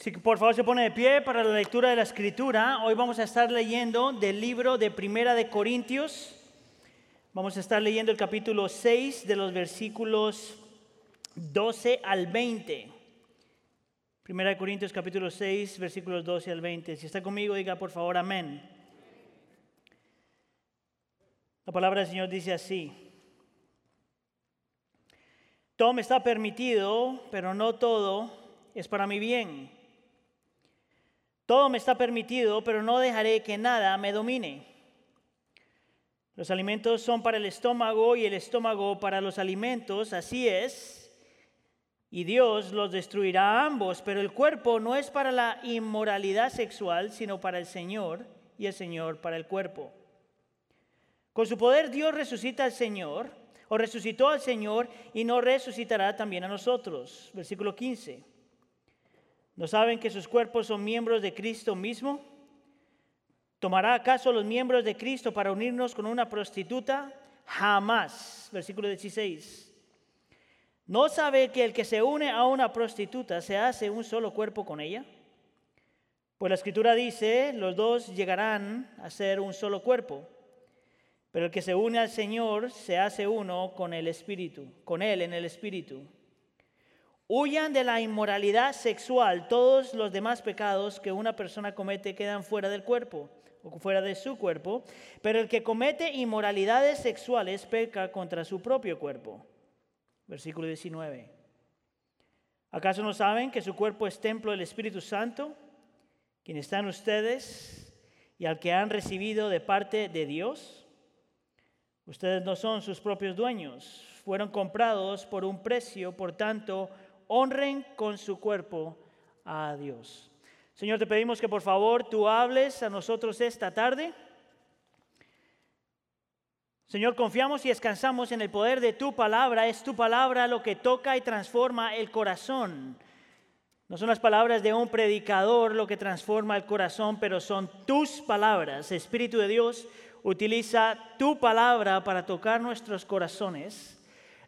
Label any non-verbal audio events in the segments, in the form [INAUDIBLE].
Si por favor se pone de pie para la lectura de la escritura, hoy vamos a estar leyendo del libro de Primera de Corintios. Vamos a estar leyendo el capítulo 6 de los versículos 12 al 20. Primera de Corintios capítulo 6, versículos 12 al 20. Si está conmigo, diga por favor amén. La palabra del Señor dice así. Todo me está permitido, pero no todo es para mi bien. Todo me está permitido, pero no dejaré que nada me domine. Los alimentos son para el estómago y el estómago para los alimentos, así es. Y Dios los destruirá a ambos, pero el cuerpo no es para la inmoralidad sexual, sino para el Señor, y el Señor para el cuerpo. Con su poder Dios resucita al Señor, o resucitó al Señor, y no resucitará también a nosotros. Versículo 15. ¿No saben que sus cuerpos son miembros de Cristo mismo? ¿Tomará acaso los miembros de Cristo para unirnos con una prostituta? Jamás. Versículo 16. ¿No sabe que el que se une a una prostituta se hace un solo cuerpo con ella? Pues la escritura dice, los dos llegarán a ser un solo cuerpo. Pero el que se une al Señor se hace uno con el Espíritu, con Él en el Espíritu. Huyan de la inmoralidad sexual. Todos los demás pecados que una persona comete quedan fuera del cuerpo o fuera de su cuerpo. Pero el que comete inmoralidades sexuales peca contra su propio cuerpo. Versículo 19. ¿Acaso no saben que su cuerpo es templo del Espíritu Santo, quien está en ustedes y al que han recibido de parte de Dios? Ustedes no son sus propios dueños, fueron comprados por un precio, por tanto, honren con su cuerpo a Dios. Señor, te pedimos que por favor tú hables a nosotros esta tarde. Señor, confiamos y descansamos en el poder de tu palabra. Es tu palabra lo que toca y transforma el corazón. No son las palabras de un predicador lo que transforma el corazón, pero son tus palabras. Espíritu de Dios, utiliza tu palabra para tocar nuestros corazones,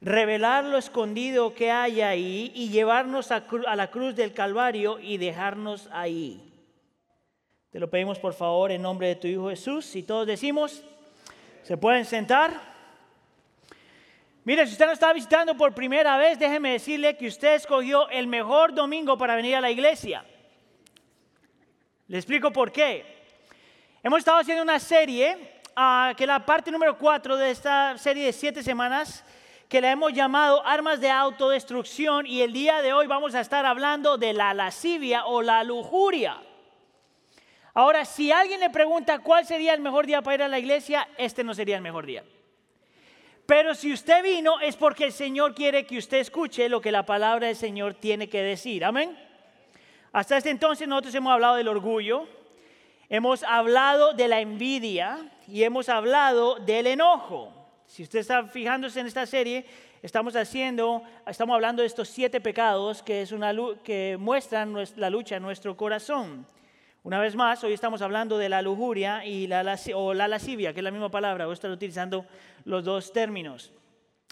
revelar lo escondido que hay ahí y llevarnos a, la cruz del Calvario y dejarnos ahí. Te lo pedimos por favor en nombre de tu Hijo Jesús. Y todos decimos, ¿Se pueden sentar? Mire, si usted nos está visitando por primera vez, déjeme decirle que usted escogió el mejor domingo para venir a la iglesia. Le explico por qué. Hemos estado haciendo una serie, uh, que la parte número 4 de esta serie de siete semanas, que la hemos llamado Armas de Autodestrucción, y el día de hoy vamos a estar hablando de la lascivia o la lujuria. Ahora, si alguien le pregunta cuál sería el mejor día para ir a la iglesia, este no sería el mejor día. Pero si usted vino es porque el Señor quiere que usted escuche lo que la palabra del Señor tiene que decir. Amén. Hasta este entonces nosotros hemos hablado del orgullo, hemos hablado de la envidia y hemos hablado del enojo. Si usted está fijándose en esta serie, estamos haciendo, estamos hablando de estos siete pecados que, es una, que muestran la lucha en nuestro corazón. Una vez más, hoy estamos hablando de la lujuria y la, o la lascivia, que es la misma palabra, voy a estar utilizando los dos términos.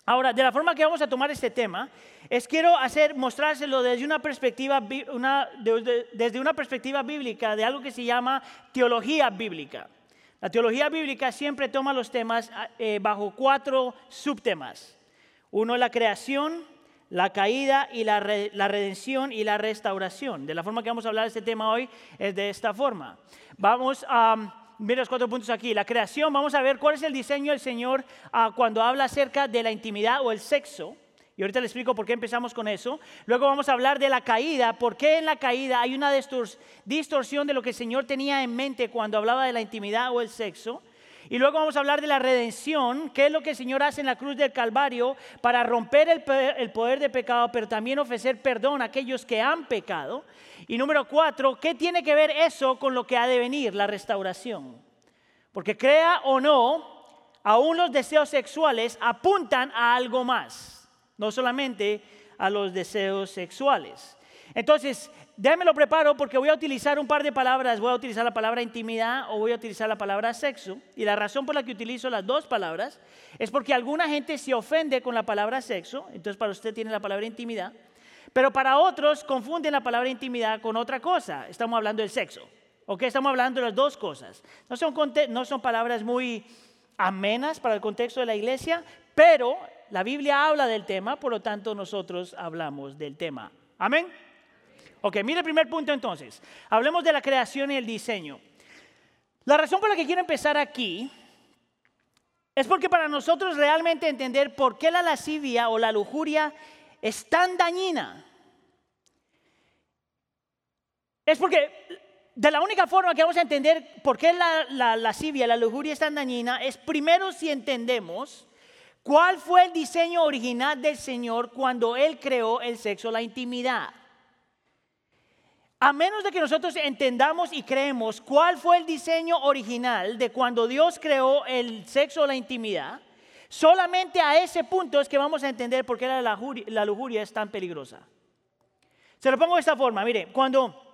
Ahora, de la forma que vamos a tomar este tema, es quiero hacer, mostrárselo desde una perspectiva, desde una perspectiva bíblica, de algo que se llama teología bíblica. La teología bíblica siempre toma los temas eh, bajo cuatro subtemas. Uno, la creación, la caída y la, redención y la restauración. De la forma que vamos a hablar de este tema hoy es de esta forma. Vamos a ver los cuatro puntos aquí. La creación, vamos a ver cuál es el diseño del Señor ah, cuando habla acerca de la intimidad o el sexo. Y ahorita le explico por qué empezamos con eso. Luego vamos a hablar de la caída, por qué en la caída hay una distorsión de lo que el Señor tenía en mente cuando hablaba de la intimidad o el sexo. Y luego vamos a hablar de la redención, qué es lo que el Señor hace en la cruz del Calvario para romper el poder, de pecado, pero también ofrecer perdón a aquellos que han pecado. Y número cuatro, ¿qué tiene que ver eso con lo que ha de venir, la restauración? Porque crea o no, aún los deseos sexuales apuntan a algo más, no solamente a los deseos sexuales. Entonces, déjame lo preparo porque voy a utilizar un par de palabras. Voy a utilizar la palabra intimidad o voy a utilizar la palabra sexo. Y la razón por la que utilizo las dos palabras es porque alguna gente se ofende con la palabra sexo. Entonces para usted tiene la palabra intimidad. Pero para otros confunden la palabra intimidad con otra cosa. Estamos hablando del sexo. ¿Ok? Estamos hablando de las dos cosas. No son, no son palabras muy amenas para el contexto de la iglesia, pero la Biblia habla del tema, por lo tanto nosotros hablamos del tema. Amén. Ok, mire el primer punto entonces. Hablemos de la creación y el diseño. La razón por la que quiero empezar aquí es porque para nosotros realmente entender por qué la lascivia o la lujuria es tan dañina, es porque de la única forma que vamos a entender por qué la, la lascivia, la lujuria es tan dañina, es primero si entendemos cuál fue el diseño original del Señor cuando Él creó el sexo, la intimidad. A menos de que nosotros entendamos y creemos cuál fue el diseño original de cuando Dios creó el sexo la intimidad, solamente a ese punto es que vamos a entender por qué la lujuria, es tan peligrosa. Se lo pongo de esta forma, mire, cuando,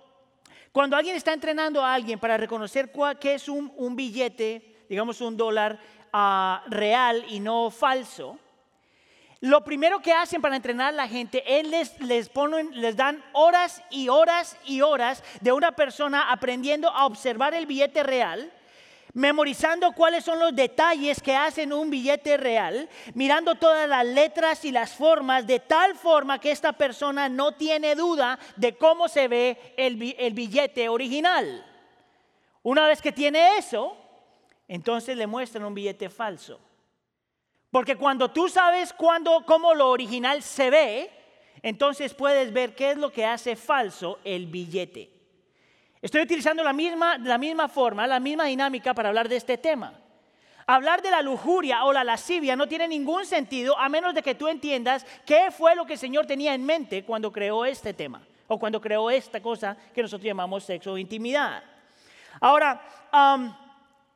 cuando alguien está entrenando a alguien para reconocer cuál, qué es un, billete, digamos un dólar ah, real y no falso, lo primero que hacen para entrenar a la gente es les, les, dan horas y horas y horas de una persona aprendiendo a observar el billete real, memorizando cuáles son los detalles que hacen un billete real, mirando todas las letras y las formas de tal forma que esta persona no tiene duda de cómo se ve el, el billete original. Una vez que tiene eso, entonces le muestran un billete falso. Porque cuando tú sabes cuándo, cómo lo original se ve, entonces puedes ver qué es lo que hace falso el billete. Estoy utilizando la misma, la misma forma, la misma dinámica para hablar de este tema. Hablar de la lujuria o la lascivia no tiene ningún sentido a menos de que tú entiendas qué fue lo que el Señor tenía en mente cuando creó este tema o cuando creó esta cosa que nosotros llamamos sexo o intimidad. Ahora,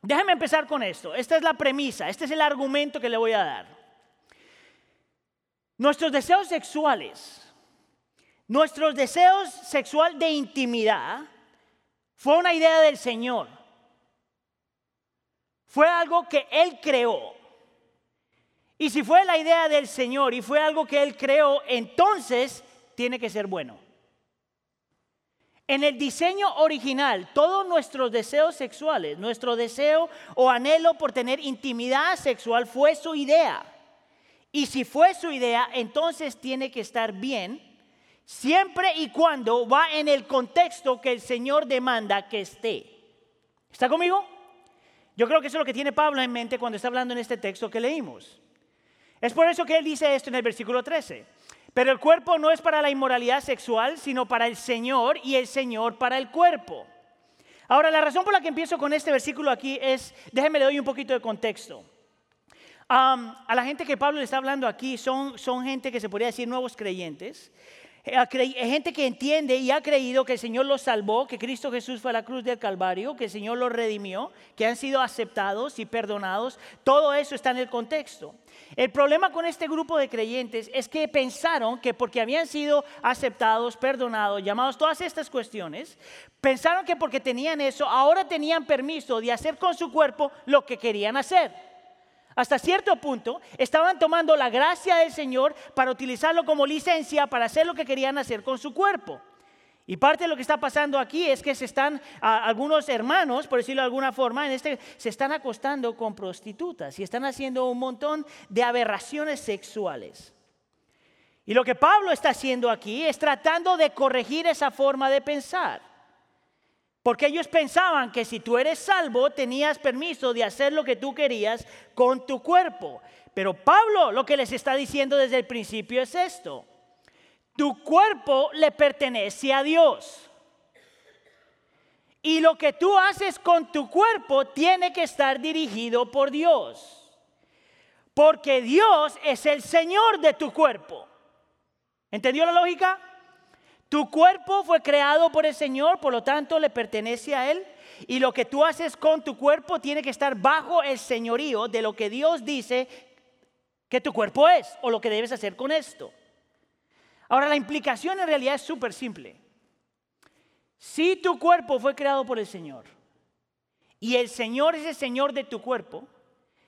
Déjame empezar con esto. Esta es la premisa, este es el argumento que le voy a dar. Nuestros deseos sexuales, nuestros deseos sexual de intimidad, fue una idea del Señor. Fue algo que Él creó. Y si fue la idea del Señor y fue algo que Él creó, entonces tiene que ser bueno. En el diseño original, todos nuestros deseos sexuales, nuestro deseo o anhelo por tener intimidad sexual fue su idea. Y si fue su idea, entonces tiene que estar bien, siempre y cuando va en el contexto que el Señor demanda que esté. ¿Está conmigo? Yo creo que eso es lo que tiene Pablo en mente cuando está hablando en este texto que leímos. Es por eso que él dice esto en el versículo 13. Pero el cuerpo no es para la inmoralidad sexual, sino para el Señor y el Señor para el cuerpo. Ahora, la razón por la que empiezo con este versículo aquí es, déjenme le doy un poquito de contexto. a la gente que Pablo le está hablando aquí son, son gente que se podría decir nuevos creyentes. Eh, gente que entiende y ha creído que el Señor los salvó, que Cristo Jesús fue a la cruz del Calvario, que el Señor los redimió, que han sido aceptados y perdonados. Todo eso está en el contexto. El problema con este grupo de creyentes es que pensaron que porque habían sido aceptados, perdonados, llamados, todas estas cuestiones, pensaron que porque tenían eso, ahora tenían permiso de hacer con su cuerpo lo que querían hacer. Hasta cierto punto estaban tomando la gracia del Señor para utilizarlo como licencia para hacer lo que querían hacer con su cuerpo. Y parte de lo que está pasando aquí es que se están, algunos hermanos, por decirlo de alguna forma, en este, se están acostando con prostitutas y están haciendo un montón de aberraciones sexuales. Y lo que Pablo está haciendo aquí es tratando de corregir esa forma de pensar. Porque ellos pensaban que si tú eres salvo tenías permiso de hacer lo que tú querías con tu cuerpo. Pero Pablo lo que les está diciendo desde el principio es esto. Tu cuerpo le pertenece a Dios. Y lo que tú haces con tu cuerpo tiene que estar dirigido por Dios. Porque Dios es el Señor de tu cuerpo. ¿Entendió la lógica? Tu cuerpo fue creado por el Señor, por lo tanto le pertenece a Él. Y lo que tú haces con tu cuerpo tiene que estar bajo el señorío de lo que Dios dice que tu cuerpo es o lo que debes hacer con esto. Ahora, la implicación en realidad es súper simple. Si tu cuerpo fue creado por el Señor y el Señor es el Señor de tu cuerpo,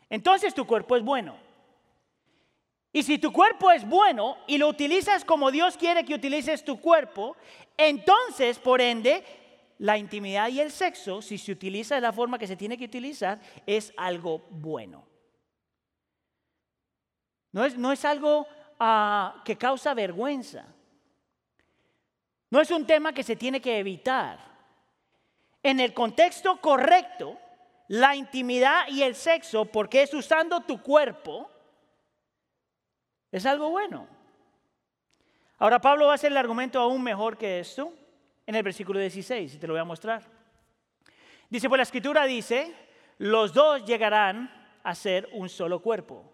entonces tu cuerpo es bueno. Y si tu cuerpo es bueno y lo utilizas como Dios quiere que utilices tu cuerpo, entonces, por ende, la intimidad y el sexo, si se utiliza de la forma que se tiene que utilizar, es algo bueno. No es, no es algo ah, que causa vergüenza. No es un tema que se tiene que evitar. En el contexto correcto, la intimidad y el sexo, porque es usando tu cuerpo, es algo bueno. Ahora Pablo va a hacer el argumento aún mejor que esto en el versículo 16, y te lo voy a mostrar. Dice, pues la escritura dice, los dos llegarán a ser un solo cuerpo.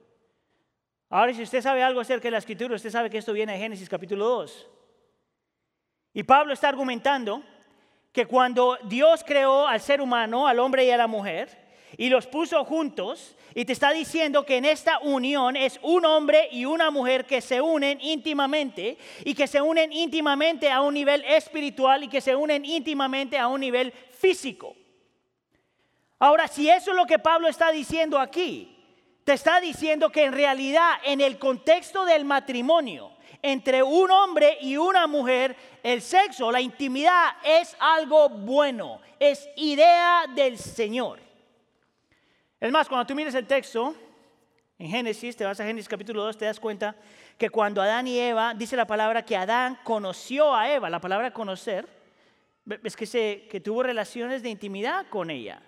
Ahora, si usted sabe algo acerca de la escritura, usted sabe que esto viene de Génesis capítulo 2. Y Pablo está argumentando que cuando Dios creó al ser humano, al hombre y a la mujer, y los puso juntos, y te está diciendo que en esta unión es un hombre y una mujer que se unen íntimamente, y que se unen íntimamente a un nivel espiritual y que se unen íntimamente a un nivel físico. Ahora, si eso es lo que Pablo está diciendo aquí, te está diciendo que en realidad en el contexto del matrimonio, entre un hombre y una mujer, el sexo, la intimidad es algo bueno, es idea del Señor. Es más, cuando tú mires el texto, en Génesis, te vas a Génesis capítulo 2, te das cuenta que cuando Adán y Eva, dice la palabra que Adán conoció a Eva, la palabra conocer, es que, se, que tuvo relaciones de intimidad con ella.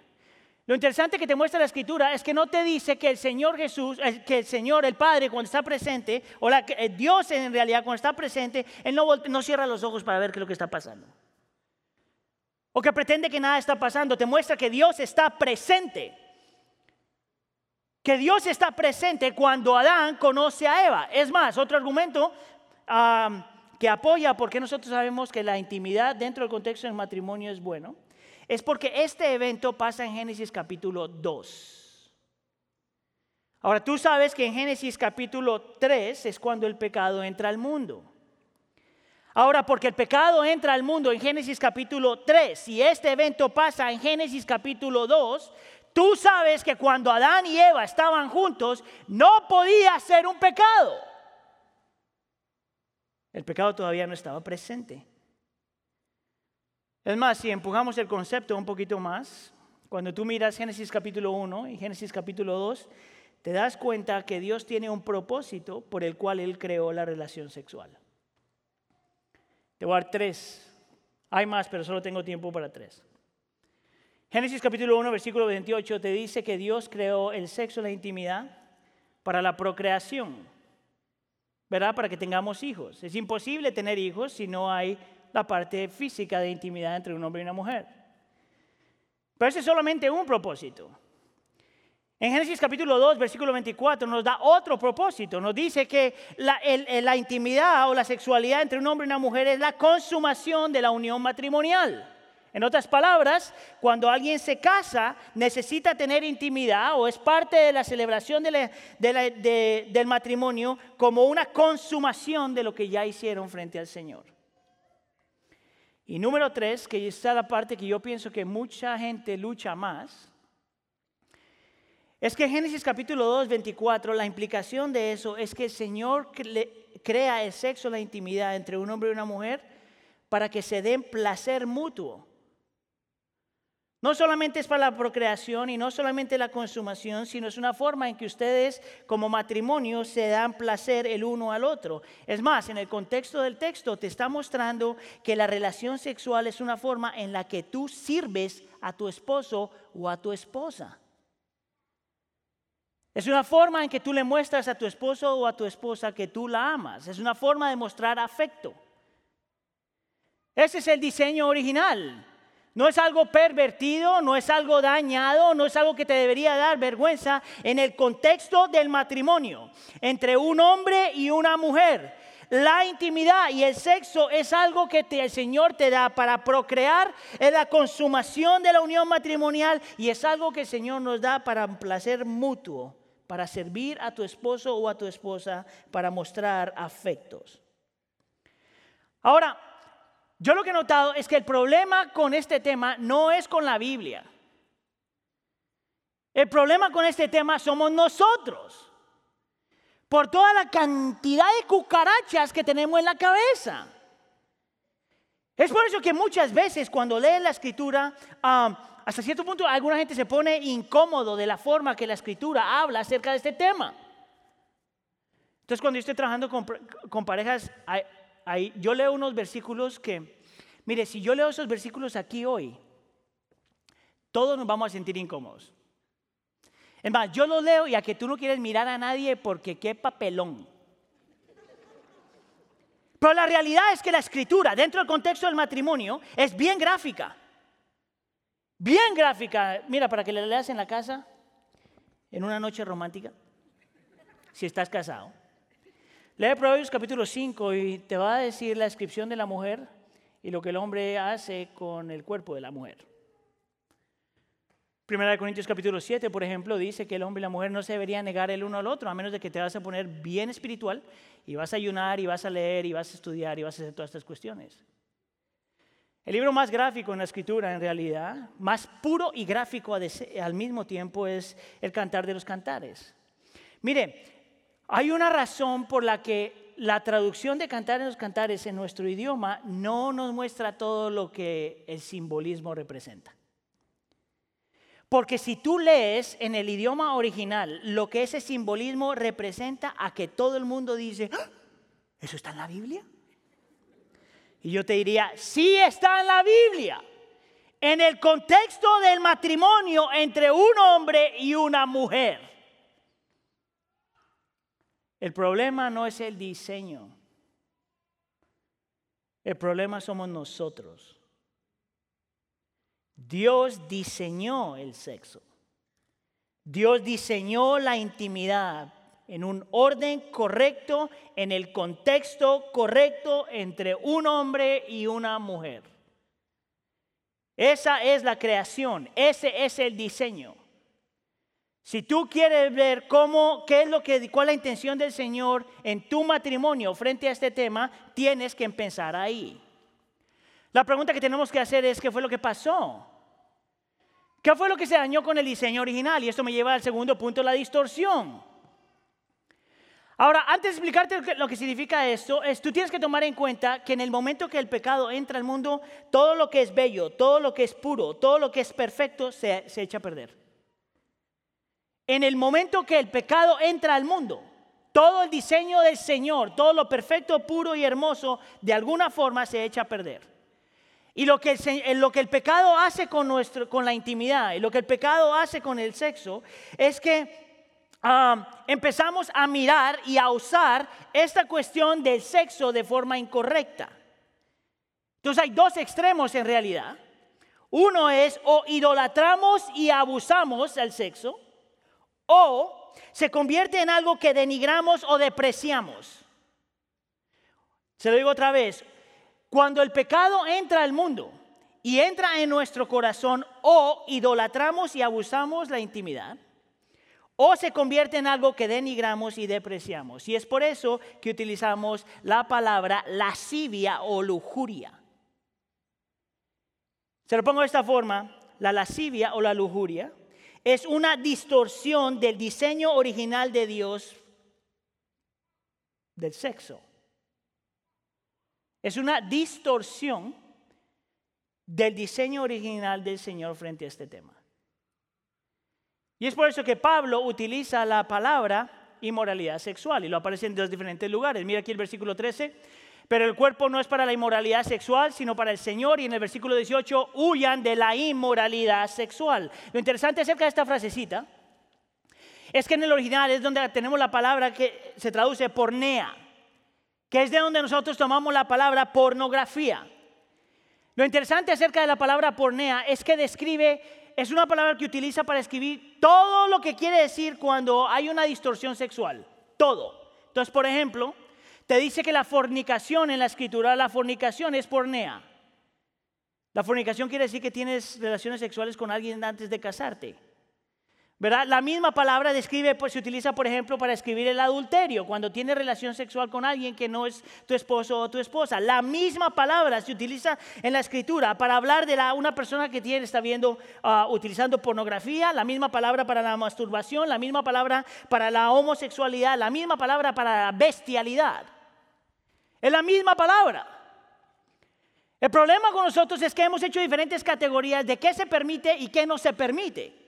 Lo interesante que te muestra la escritura es que no te dice que el Señor Jesús, eh, que el Señor, el Padre, cuando está presente, o la, eh, Dios en realidad cuando está presente, Él no, no cierra los ojos para ver qué es lo que está pasando. O que pretende que nada está pasando. Te muestra que Dios está presente. Que Dios está presente cuando Adán conoce a Eva. Es más, otro argumento que apoya por qué nosotros sabemos que la intimidad dentro del contexto del matrimonio es bueno es porque este evento pasa en Génesis capítulo 2. Ahora tú sabes que en Génesis capítulo 3 es cuando el pecado entra al mundo. Ahora, porque el pecado entra al mundo en Génesis capítulo 3 y este evento pasa en Génesis capítulo 2, tú sabes que cuando Adán y Eva estaban juntos, no podía ser un pecado. El pecado todavía no estaba presente. Es más, si empujamos el concepto un poquito más, cuando tú miras Génesis capítulo 1 y Génesis capítulo 2, te das cuenta que Dios tiene un propósito por el cual Él creó la relación sexual. Te voy a dar tres. Hay más, pero solo tengo tiempo para tres. Génesis capítulo 1, versículo 28 te dice que Dios creó el sexo, la intimidad, para la procreación, ¿verdad? Para que tengamos hijos. Es imposible tener hijos si no hay la parte física de intimidad entre un hombre y una mujer. Pero ese es solamente un propósito. En Génesis capítulo 2, versículo 24, nos da otro propósito. Nos dice que la, la, intimidad o la sexualidad entre un hombre y una mujer es la consumación de la unión matrimonial. En otras palabras, cuando alguien se casa, necesita tener intimidad o es parte de la celebración del matrimonio como una consumación de lo que ya hicieron frente al Señor. Y número tres, que está la parte que yo pienso que mucha gente lucha más, es que Génesis capítulo 2, 24, la implicación de eso es que el Señor crea el sexo, la intimidad entre un hombre y una mujer para que se den placer mutuo. No solamente es para la procreación y no solamente la consumación, sino es una forma en que ustedes como matrimonio se dan placer el uno al otro. Es más, en el contexto del texto te está mostrando que la relación sexual es una forma en la que tú sirves a tu esposo o a tu esposa. Es una forma en que tú le muestras a tu esposo o a tu esposa que tú la amas. Es una forma de mostrar afecto. Ese es el diseño original. No es algo pervertido, no es algo dañado, no es algo que te debería dar vergüenza en el contexto del matrimonio entre un hombre y una mujer. La intimidad y el sexo es algo que el Señor te da para procrear, es la consumación de la unión matrimonial y es algo que el Señor nos da para un placer mutuo, para servir a tu esposo o a tu esposa, para mostrar afectos. Ahora, yo lo que he notado es que el problema con este tema no es con la Biblia. El problema con este tema somos nosotros. por toda la cantidad de cucarachas que tenemos en la cabeza. Es por eso que muchas veces cuando leen la escritura, hasta cierto punto alguna gente se pone incómodo de la forma que la escritura habla acerca de este tema. Entonces cuando yo estoy trabajando con, parejas, yo leo unos versículos que, mire, si yo leo esos versículos aquí hoy, todos nos vamos a sentir incómodos. Es más, yo lo leo y a que tú no quieres mirar a nadie porque qué papelón. Pero la realidad es que la escritura, dentro del contexto del matrimonio, es bien gráfica. Bien gráfica. Mira, para que le leas en la casa, en una noche romántica, si estás casado. Lee Proverbios capítulo 5 y te va a decir la descripción de la mujer y lo que el hombre hace con el cuerpo de la mujer. Primera de Corintios capítulo 7, por ejemplo, dice que el hombre y la mujer no se deberían negar el uno al otro, a menos de que te vas a poner bien espiritual y vas a ayunar y vas a leer y vas a estudiar y vas a hacer todas estas cuestiones. El libro más gráfico en la escritura, en realidad, más puro y gráfico al mismo tiempo, es el Cantar de los Cantares. Mire, hay una razón por la que la traducción de Cantar de los Cantares en nuestro idioma no nos muestra todo lo que el simbolismo representa. Porque si tú lees en el idioma original lo que ese simbolismo representa a que todo el mundo dice, ¡Ah! ¿eso está en la Biblia? Y yo te diría, sí está en la Biblia. En el contexto del matrimonio entre un hombre y una mujer. El problema no es el diseño. El problema somos nosotros. Dios diseñó el sexo. Dios diseñó la intimidad en un orden correcto, en el contexto correcto entre un hombre y una mujer. Esa es la creación, ese es el diseño. Si tú quieres ver cómo, qué es lo que, cuál es la intención del Señor en tu matrimonio frente a este tema, tienes que empezar ahí. La pregunta que tenemos que hacer es, ¿qué fue lo que pasó? ¿Qué fue lo que se dañó con el diseño original? Y esto me lleva al segundo punto, la distorsión. Ahora, antes de explicarte lo que significa esto, es, tú tienes que tomar en cuenta que en el momento que el pecado entra al mundo, todo lo que es bello, todo lo que es puro, todo lo que es perfecto se, se echa a perder. En el momento que el pecado entra al mundo, todo el diseño del Señor, todo lo perfecto, puro y hermoso, de alguna forma se echa a perder. Y lo que, el, pecado hace con, nuestro, con la intimidad y lo que el pecado hace con el sexo es que ah, empezamos a mirar y a usar esta cuestión del sexo de forma incorrecta. Entonces hay dos extremos en realidad. Uno es o idolatramos y abusamos del sexo o se convierte en algo que denigramos o depreciamos. Se lo digo otra vez, cuando el pecado entra al mundo y entra en nuestro corazón, o idolatramos y abusamos la intimidad, o se convierte en algo que denigramos y depreciamos. Y es por eso que utilizamos la palabra lascivia o lujuria. Se lo pongo de esta forma, la lascivia o la lujuria es una distorsión del diseño original de Dios del sexo. Es una distorsión del diseño original del Señor frente a este tema. Y es por eso que Pablo utiliza la palabra inmoralidad sexual y lo aparece en dos diferentes lugares. Mira aquí el versículo 13. Pero el cuerpo no es para la inmoralidad sexual, sino para el Señor. Y en el versículo 18, huyan de la inmoralidad sexual. Lo interesante acerca de esta frasecita es que en el original es donde tenemos la palabra que se traduce pornea que es de donde nosotros tomamos la palabra pornografía. Lo interesante acerca de la palabra pornea es que describe, es una palabra que utiliza para escribir todo lo que quiere decir cuando hay una distorsión sexual, todo. Entonces, por ejemplo, te dice que la fornicación en la escritura, la fornicación es pornea. La fornicación quiere decir que tienes relaciones sexuales con alguien antes de casarte. ¿verdad? La misma palabra describe, pues se utiliza, por ejemplo, para escribir el adulterio, cuando tienes relación sexual con alguien que no es tu esposo o tu esposa. La misma palabra se utiliza en la escritura para hablar de la, una persona que tiene, está viendo, ah, utilizando pornografía, la misma palabra para la masturbación, la misma palabra para la homosexualidad, la misma palabra para la bestialidad. Es la misma palabra. El problema con nosotros es que hemos hecho diferentes categorías de qué se permite y qué no se permite.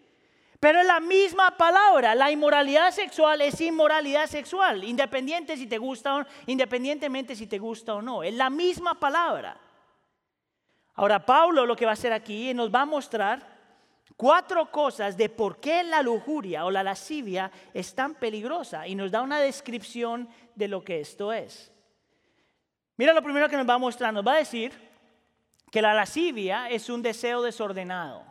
Pero es la misma palabra, la inmoralidad sexual es inmoralidad sexual, independiente si te gusta o, independientemente si te gusta o no, es la misma palabra. Ahora Pablo lo que va a hacer aquí nos va a mostrar cuatro cosas de por qué la lujuria o la lascivia es tan peligrosa y nos da una descripción de lo que esto es. Mira lo primero que nos va a mostrar, nos va a decir que la lascivia es un deseo desordenado.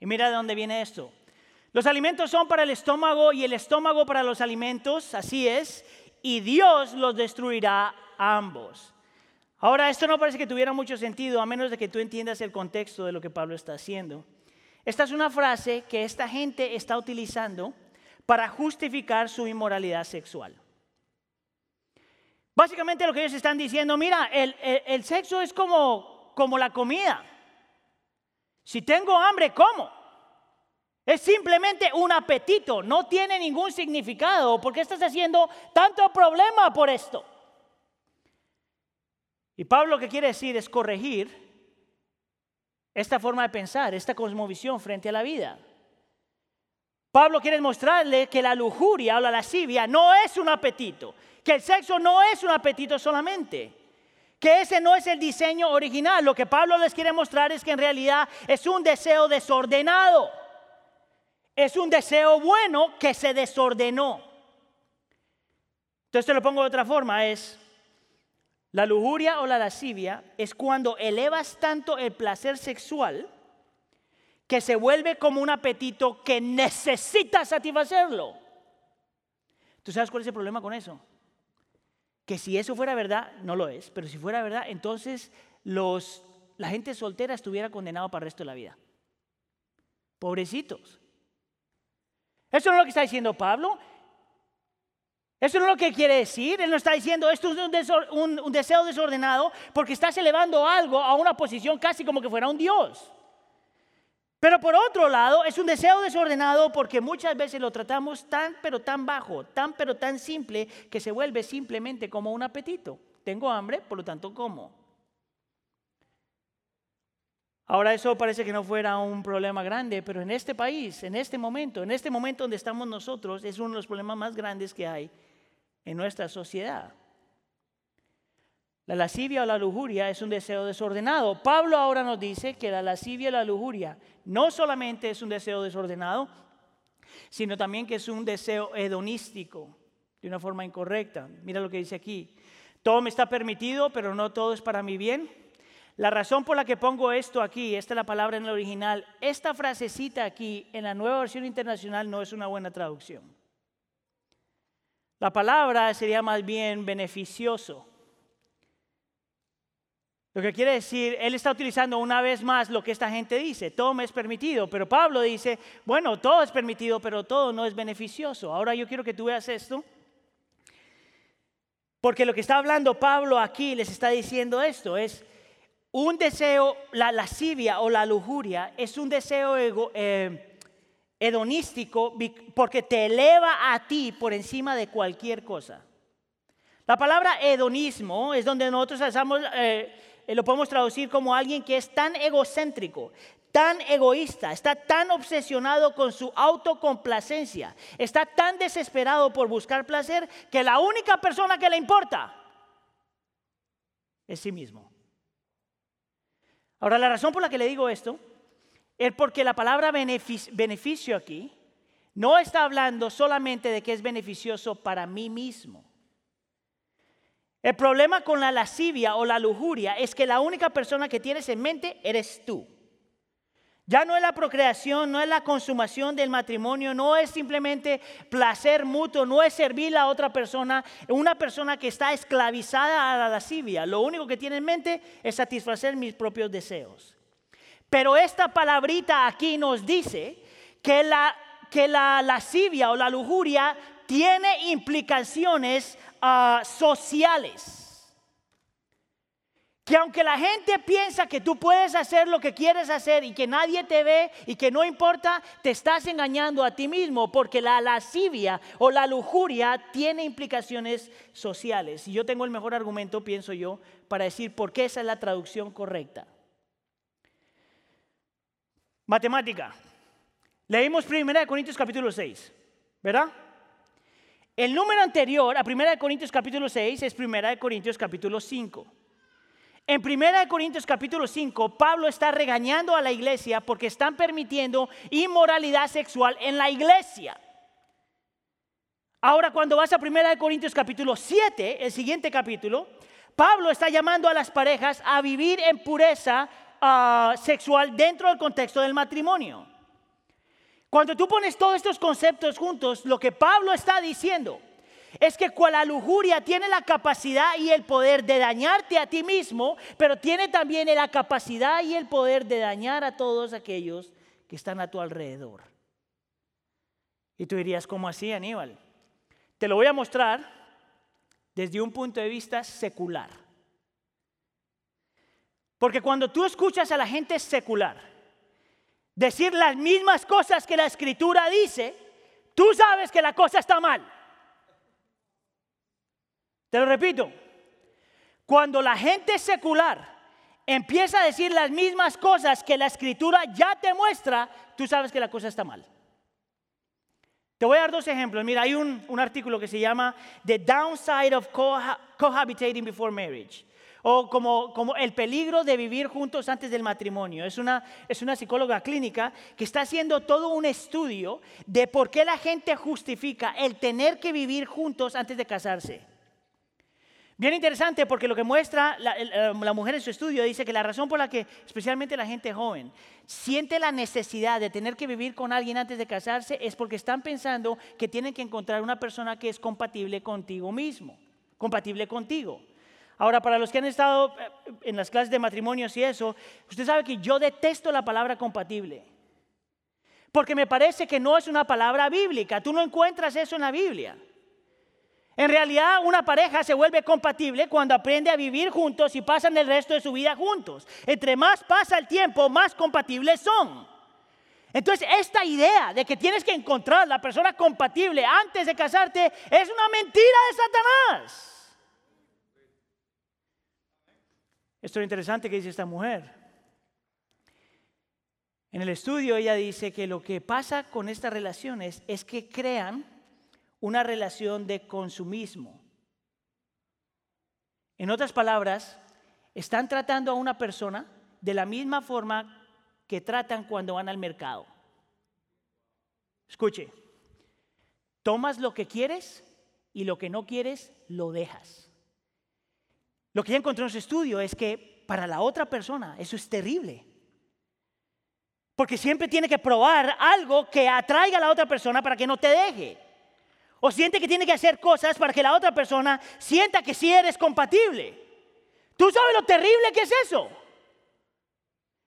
Y mira de dónde viene esto. Los alimentos son para el estómago y el estómago para los alimentos, así es, y Dios los destruirá a ambos. Ahora, esto no parece que tuviera mucho sentido a menos de que tú entiendas el contexto de lo que Pablo está haciendo. Esta es una frase que esta gente está utilizando para justificar su inmoralidad sexual. Básicamente lo que ellos están diciendo, mira, el, sexo es como, como la comida. Si tengo hambre, ¿cómo? Es simplemente un apetito, no tiene ningún significado. ¿Por qué estás haciendo tanto problema por esto? Y Pablo lo que quiere decir es corregir esta forma de pensar, esta cosmovisión frente a la vida. Pablo quiere mostrarle que la lujuria o la lascivia no es un apetito, que el sexo no es un apetito solamente, que ese no es el diseño original. Lo que Pablo les quiere mostrar es que en realidad es un deseo desordenado. Es un deseo bueno que se desordenó. Entonces te lo pongo de otra forma, es la lujuria o la lascivia es cuando elevas tanto el placer sexual que se vuelve como un apetito que necesita satisfacerlo. ¿Tú sabes cuál es el problema con eso? Que si eso fuera verdad, no lo es, pero si fuera verdad, entonces los, la gente soltera estuviera condenado para el resto de la vida. Pobrecitos. Eso no es lo que está diciendo Pablo. Eso no es lo que quiere decir. Él no está diciendo esto es un, deseo desordenado porque estás elevando algo a una posición casi como que fuera un Dios. Pero por otro lado, es un deseo desordenado porque muchas veces lo tratamos tan pero tan bajo, tan pero tan simple que se vuelve simplemente como un apetito. Tengo hambre, por lo tanto como. Ahora eso parece que no fuera un problema grande, pero en este país, en este momento, en este momento donde estamos nosotros, es uno de los problemas más grandes que hay en nuestra sociedad. La lascivia o la lujuria es un deseo desordenado. Pablo ahora nos dice que la lascivia y la lujuria no solamente es un deseo desordenado, sino también que es un deseo hedonístico, de una forma incorrecta. Mira lo que dice aquí. Todo me está permitido, pero no todo es para mi bien. La razón por la que pongo esto aquí, esta es la palabra en el original, esta frasecita aquí en la nueva versión internacional no es una buena traducción. La palabra sería más bien beneficioso. Lo que quiere decir, él está utilizando una vez más lo que esta gente dice, todo me es permitido, pero Pablo dice, bueno, todo es permitido, pero todo no es beneficioso. Ahora yo quiero que tú veas esto, porque lo que está hablando Pablo aquí les está diciendo esto, es, un deseo, la lascivia o la lujuria es un deseo eh, hedonístico porque te eleva a ti por encima de cualquier cosa. La palabra hedonismo es donde nosotros eh, eh, lo podemos traducir como alguien que es tan egocéntrico, tan egoísta, está tan obsesionado con su autocomplacencia, está tan desesperado por buscar placer que la única persona que le importa es sí mismo. Ahora, la razón por la que le digo esto es porque la palabra beneficio aquí no está hablando solamente de que es beneficioso para mí mismo. El problema con la lascivia o la lujuria es que la única persona que tienes en mente eres tú. Ya no es la procreación, no es la consumación del matrimonio, no es simplemente placer mutuo, no es servir a otra persona, una persona que está esclavizada a la lascivia. Lo único que tiene en mente es satisfacer mis propios deseos. Pero esta palabrita aquí nos dice que la que la lascivia o la lujuria tiene implicaciones ah, sociales. Que aunque la gente piensa que tú puedes hacer lo que quieres hacer y que nadie te ve y que no importa, te estás engañando a ti mismo porque la lascivia o la lujuria tiene implicaciones sociales. Y yo tengo el mejor argumento, pienso yo, para decir por qué esa es la traducción correcta. Matemática. Leímos 1 Corintios capítulo 6, ¿verdad? El número anterior a 1 Corintios capítulo 6 es 1 Corintios capítulo 5. En 1 Corintios capítulo 5, Pablo está regañando a la iglesia porque están permitiendo inmoralidad sexual en la iglesia. Ahora, cuando vas a 1 Corintios capítulo 7, el siguiente capítulo, Pablo está llamando a las parejas a vivir en pureza ah, sexual dentro del contexto del matrimonio. Cuando tú pones todos estos conceptos juntos, lo que Pablo está diciendo es que cual la lujuria tiene la capacidad y el poder de dañarte a ti mismo, pero tiene también la capacidad y el poder de dañar a todos aquellos que están a tu alrededor. Y tú dirías, ¿cómo así, Aníbal? Te lo voy a mostrar desde un punto de vista secular. Porque cuando tú escuchas a la gente secular decir las mismas cosas que la escritura dice, tú sabes que la cosa está mal. Te lo repito, cuando la gente secular empieza a decir las mismas cosas que la escritura ya te muestra, tú sabes que la cosa está mal. Te voy a dar dos ejemplos. Mira, hay un, artículo que se llama The Downside of Cohabitating Before Marriage. O como, como, el peligro de vivir juntos antes del matrimonio. Es una, es una psicóloga clínica que está haciendo todo un estudio de por qué la gente justifica el tener que vivir juntos antes de casarse. Bien interesante porque lo que muestra eh, la, mujer en su estudio dice que la razón por la que especialmente la gente joven siente la necesidad de tener que vivir con alguien antes de casarse es porque están pensando que tienen que encontrar una persona que es compatible contigo mismo, compatible contigo. Ahora, para los que han estado eh, en las clases de matrimonios y eso, usted sabe que yo detesto la palabra compatible. Porque me parece que no es una palabra bíblica. Tú no encuentras eso en la Biblia. En realidad una pareja se vuelve compatible cuando aprende a vivir juntos y pasan el resto de su vida juntos. Entre más pasa el tiempo, más compatibles son. Entonces, esta idea de que tienes que encontrar la persona compatible antes de casarte es una mentira de Satanás. Esto es interesante que dice esta mujer. En el estudio ella dice que lo que pasa con estas relaciones es que crean una relación de consumismo. En otras palabras, están tratando a una persona de la misma forma que tratan cuando van al mercado. Escuche, tomas lo que quieres y lo que no quieres lo dejas. Lo que ya encontró en su estudio es que para la otra persona eso es terrible. Porque siempre tiene que probar algo que atraiga a la otra persona para que no te deje. O siente que tiene que hacer cosas para que la otra persona sienta que sí eres compatible. ¿Tú sabes lo terrible que es eso?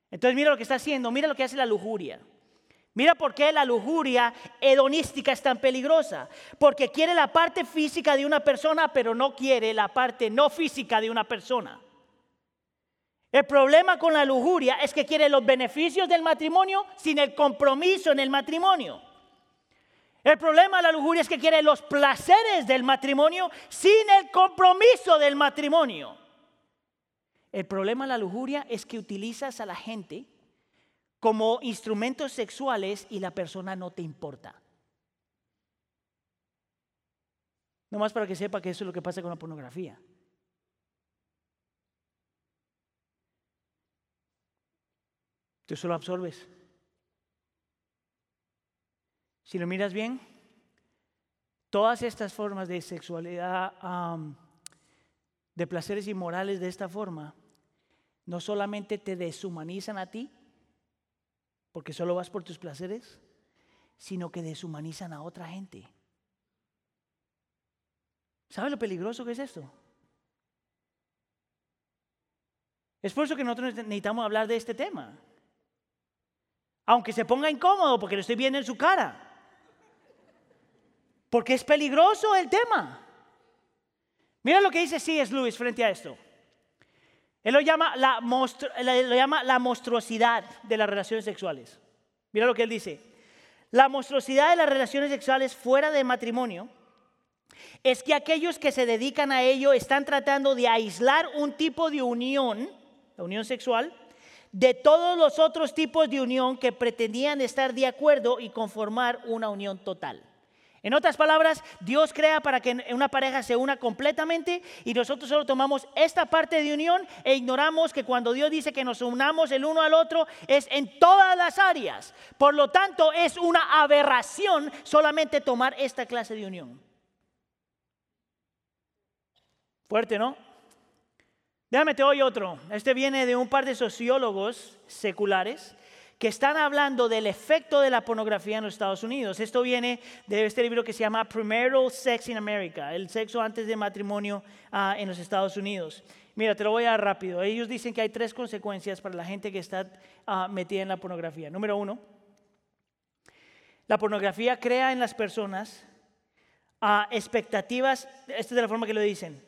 Entonces mira lo que está haciendo, mira lo que hace la lujuria. Mira por qué la lujuria hedonística es tan peligrosa. Porque quiere la parte física de una persona, pero no quiere la parte no física de una persona. El problema con la lujuria es que quiere los beneficios del matrimonio sin el compromiso en el matrimonio. El problema de la lujuria es que quiere los placeres del matrimonio sin el compromiso del matrimonio. El problema de la lujuria es que utilizas a la gente como instrumentos sexuales y la persona no te importa. No más para que sepa que eso es lo que pasa con la pornografía. Tú solo absorbes. Si lo miras bien, todas estas formas de sexualidad, de placeres inmorales de esta forma, no solamente te deshumanizan a ti, porque solo vas por tus placeres, sino que deshumanizan a otra gente. ¿Sabe lo peligroso que es esto? Es por eso que nosotros necesitamos hablar de este tema. Aunque se ponga incómodo porque lo estoy viendo en su cara. Porque es peligroso el tema. Mira lo que dice C.S. Lewis frente a esto. Él lo llama la, lo llama la monstruosidad de las relaciones sexuales. Mira lo que él dice. La monstruosidad de las relaciones sexuales fuera de matrimonio es que aquellos que se dedican a ello están tratando de aislar un tipo de unión, la unión sexual, de todos los otros tipos de unión que pretendían estar de acuerdo y conformar una unión total. En otras palabras, Dios crea para que una pareja se una completamente y nosotros solo tomamos esta parte de unión e ignoramos que cuando Dios dice que nos unamos el uno al otro es en todas las áreas. Por lo tanto, es una aberración solamente tomar esta clase de unión. Fuerte, ¿no? Déjame te hoy otro. Este viene de un par de sociólogos seculares que están hablando del efecto de la pornografía en los Estados Unidos. Esto viene de este libro que se llama Premarital Sex in America, el sexo antes de matrimonio ah, en los Estados Unidos. Mira, te lo voy a dar rápido. Ellos dicen que hay tres consecuencias para la gente que está ah, metida en la pornografía. Número uno, la pornografía crea en las personas ah, expectativas, esta es de la forma que lo dicen,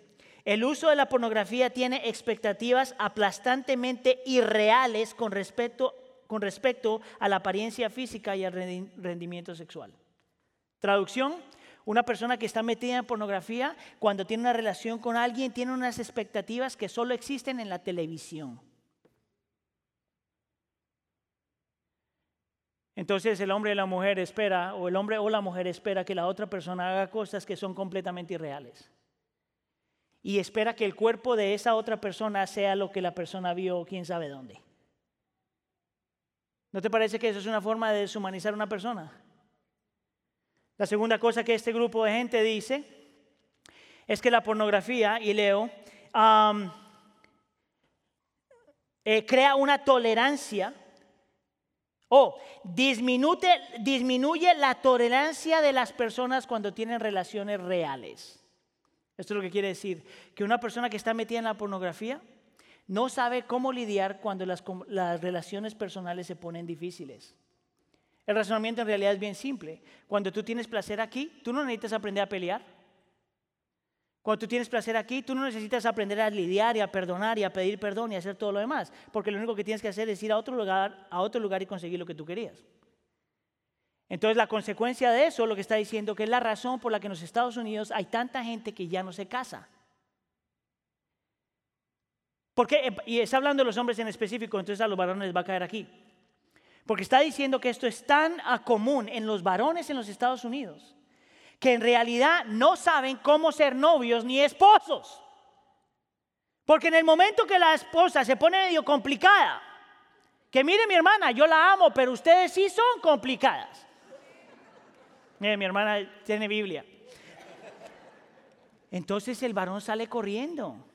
el uso de la pornografía tiene expectativas aplastantemente irreales con respecto, con respecto a la apariencia física y al rendimiento sexual. Traducción, una persona que está metida en pornografía, cuando tiene una relación con alguien, tiene unas expectativas que solo existen en la televisión. Entonces el hombre y la mujer espera, o el hombre o la mujer espera que la otra persona haga cosas que son completamente irreales y espera que el cuerpo de esa otra persona sea lo que la persona vio quién sabe dónde. ¿No te parece que eso es una forma de deshumanizar a una persona? La segunda cosa que este grupo de gente dice es que la pornografía, y leo, eh, crea una tolerancia o disminuye, disminuye la tolerancia de las personas cuando tienen relaciones reales. Esto es lo que quiere decir, que una persona que está metida en la pornografía no sabe cómo lidiar cuando las, relaciones personales se ponen difíciles. El razonamiento en realidad es bien simple. Cuando tú tienes placer aquí, tú no necesitas aprender a pelear. Cuando tú tienes placer aquí, tú no necesitas aprender a lidiar y a perdonar y a pedir perdón y a hacer todo lo demás, porque lo único que tienes que hacer es ir a otro lugar, a otro lugar y conseguir lo que tú querías. Entonces la consecuencia de eso, lo que está diciendo, que es la razón por la que en los Estados Unidos hay tanta gente que ya no se casa. Porque, y está hablando de los hombres en específico, entonces a los varones va a caer aquí. Porque está diciendo que esto es tan común en los varones en los Estados Unidos, que en realidad no saben cómo ser novios ni esposos. Porque en el momento que la esposa se pone medio complicada, que mire mi hermana, yo la amo, pero ustedes sí son complicadas. Mire, mi hermana tiene Biblia. Entonces el varón sale corriendo.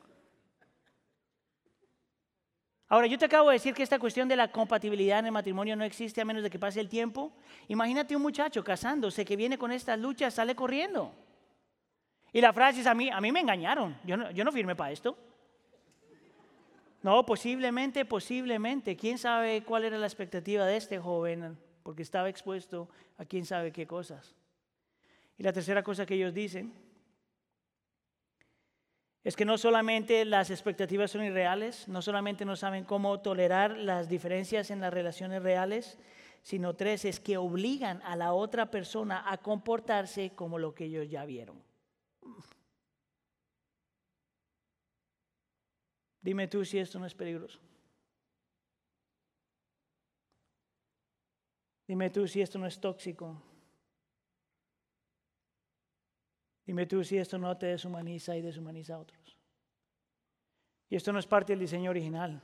Ahora, yo te acabo de decir que esta cuestión de la compatibilidad en el matrimonio no existe a menos de que pase el tiempo. Imagínate un muchacho casándose que viene con estas luchas, sale corriendo. Y la frase es, a mí, a mí me engañaron, yo no, yo no firmé para esto. No, posiblemente, posiblemente. ¿Quién sabe cuál era la expectativa de este joven? porque estaba expuesto a quién sabe qué cosas. Y la tercera cosa que ellos dicen es que no solamente las expectativas son irreales, no solamente no saben cómo tolerar las diferencias en las relaciones reales, sino tres, es que obligan a la otra persona a comportarse como lo que ellos ya vieron. Dime tú si esto no es peligroso. Dime tú si esto no es tóxico. Dime tú si esto no te deshumaniza y deshumaniza a otros. Y esto no es parte del diseño original.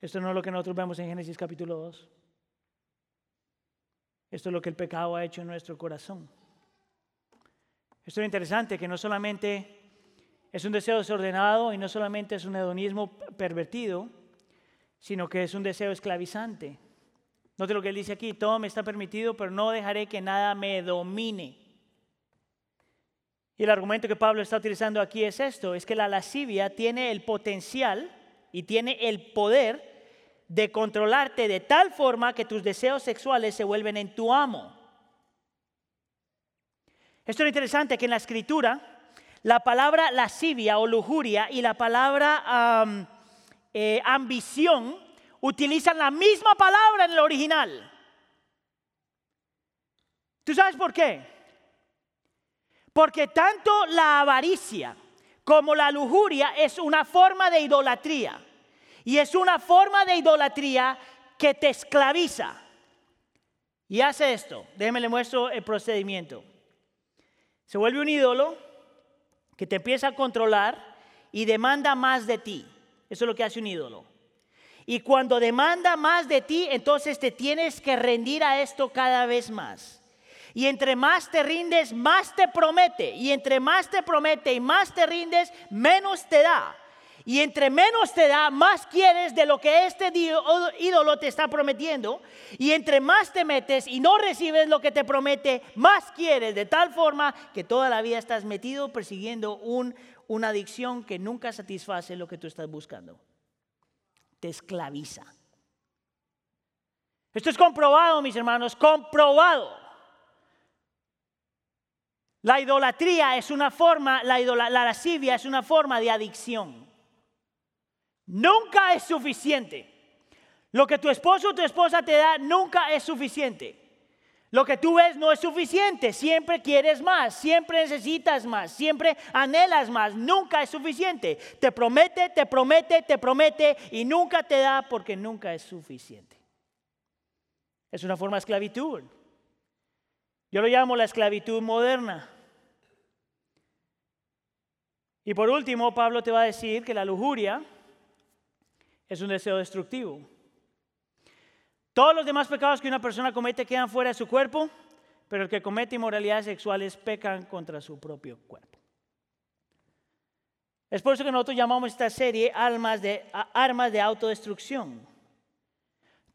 Esto no es lo que nosotros vemos en Génesis capítulo 2. Esto es lo que el pecado ha hecho en nuestro corazón. Esto es interesante, que no solamente es un deseo desordenado y no solamente es un hedonismo pervertido, sino que es un deseo esclavizante. Note lo que él dice aquí, todo me está permitido, pero no dejaré que nada me domine. Y el argumento que Pablo está utilizando aquí es esto, es que la lascivia tiene el potencial y tiene el poder de controlarte de tal forma que tus deseos sexuales se vuelven en tu amo. Esto es interesante que en la escritura la palabra lascivia o lujuria y la palabra eh, ambición utilizan la misma palabra en el original. ¿Tú sabes por qué? Porque tanto la avaricia como la lujuria es una forma de idolatría. Y es una forma de idolatría que te esclaviza. Y hace esto. Déjeme le muestro el procedimiento. Se vuelve un ídolo que te empieza a controlar y demanda más de ti. Eso es lo que hace un ídolo. Y cuando demanda más de ti, entonces te tienes que rendir a esto cada vez más. Y entre más te rindes, más te promete. Y entre más te promete y más te rindes, menos te da. Y entre menos te da, más quieres de lo que este ídolo te está prometiendo. Y entre más te metes y no recibes lo que te promete, más quieres. De tal forma que toda la vida estás metido persiguiendo un, una adicción que nunca satisface lo que tú estás buscando. Te esclaviza. Esto es comprobado, mis hermanos, comprobado. La idolatría es una forma, la, la lascivia es una forma de adicción. Nunca es suficiente. Lo que tu esposo o tu esposa te da nunca es suficiente. Lo que tú ves no es suficiente. Siempre quieres más, siempre necesitas más, siempre anhelas más. Nunca es suficiente. Te promete, te promete, te promete y nunca te da porque nunca es suficiente. Es una forma de esclavitud. Yo lo llamo la esclavitud moderna. Y por último, Pablo te va a decir que la lujuria es un deseo destructivo. Todos los demás pecados que una persona comete quedan fuera de su cuerpo, pero el que comete inmoralidades sexuales pecan contra su propio cuerpo. Es por eso que nosotros llamamos esta serie de, armas de autodestrucción.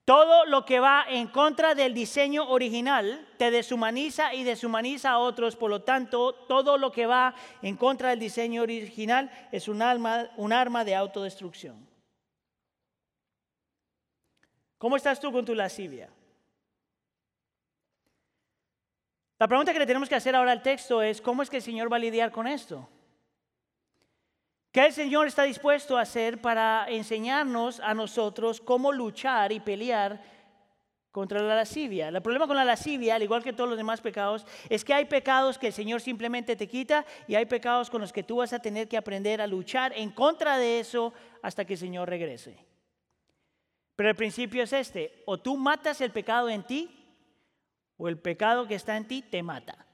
Todo lo que va en contra del diseño original te deshumaniza y deshumaniza a otros. Por lo tanto, todo lo que va en contra del diseño original es un arma, un arma de autodestrucción. ¿Cómo estás tú con tu lascivia? La pregunta que le tenemos que hacer ahora al texto es, ¿cómo es que el Señor va a lidiar con esto? ¿Qué el Señor está dispuesto a hacer para enseñarnos a nosotros cómo luchar y pelear contra la lascivia? El problema con la lascivia, al igual que todos los demás pecados, es que hay pecados que el Señor simplemente te quita y hay pecados con los que tú vas a tener que aprender a luchar en contra de eso hasta que el Señor regrese. Pero el principio es este, o tú matas el pecado en ti, o el pecado que está en ti te mata.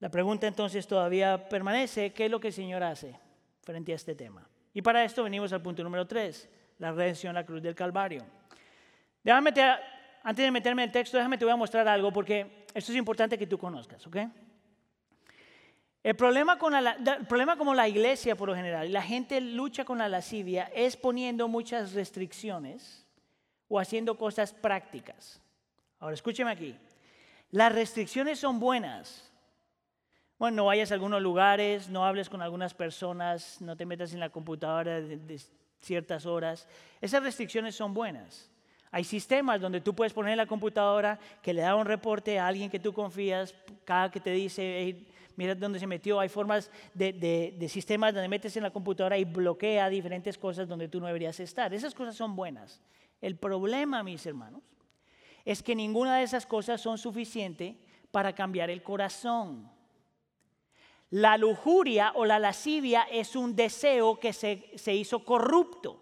La pregunta entonces todavía permanece, ¿qué es lo que el Señor hace frente a este tema? Y para esto venimos al punto número 3, la redención la cruz del Calvario. Déjame, antes de meterme en el texto, déjame te voy a mostrar algo porque esto es importante que tú conozcas, ¿ok? El problema, con como la iglesia por lo general, la gente lucha con la lascivia, es poniendo muchas restricciones o haciendo cosas prácticas. Ahora, escúcheme aquí. Las restricciones son buenas. Bueno, no vayas a algunos lugares, no hables con algunas personas, no te metas en la computadora de, de ciertas horas. Esas restricciones son buenas. Hay sistemas donde tú puedes poner la computadora que le da un reporte a alguien que tú confías, cada que te dice, mira dónde se metió. Hay formas de, sistemas donde metes en la computadora y bloquea diferentes cosas donde tú no deberías estar. Esas cosas son buenas. El problema, mis hermanos, es que ninguna de esas cosas son suficientes para cambiar el corazón. La lujuria o la lascivia es un deseo que se, se hizo corrupto.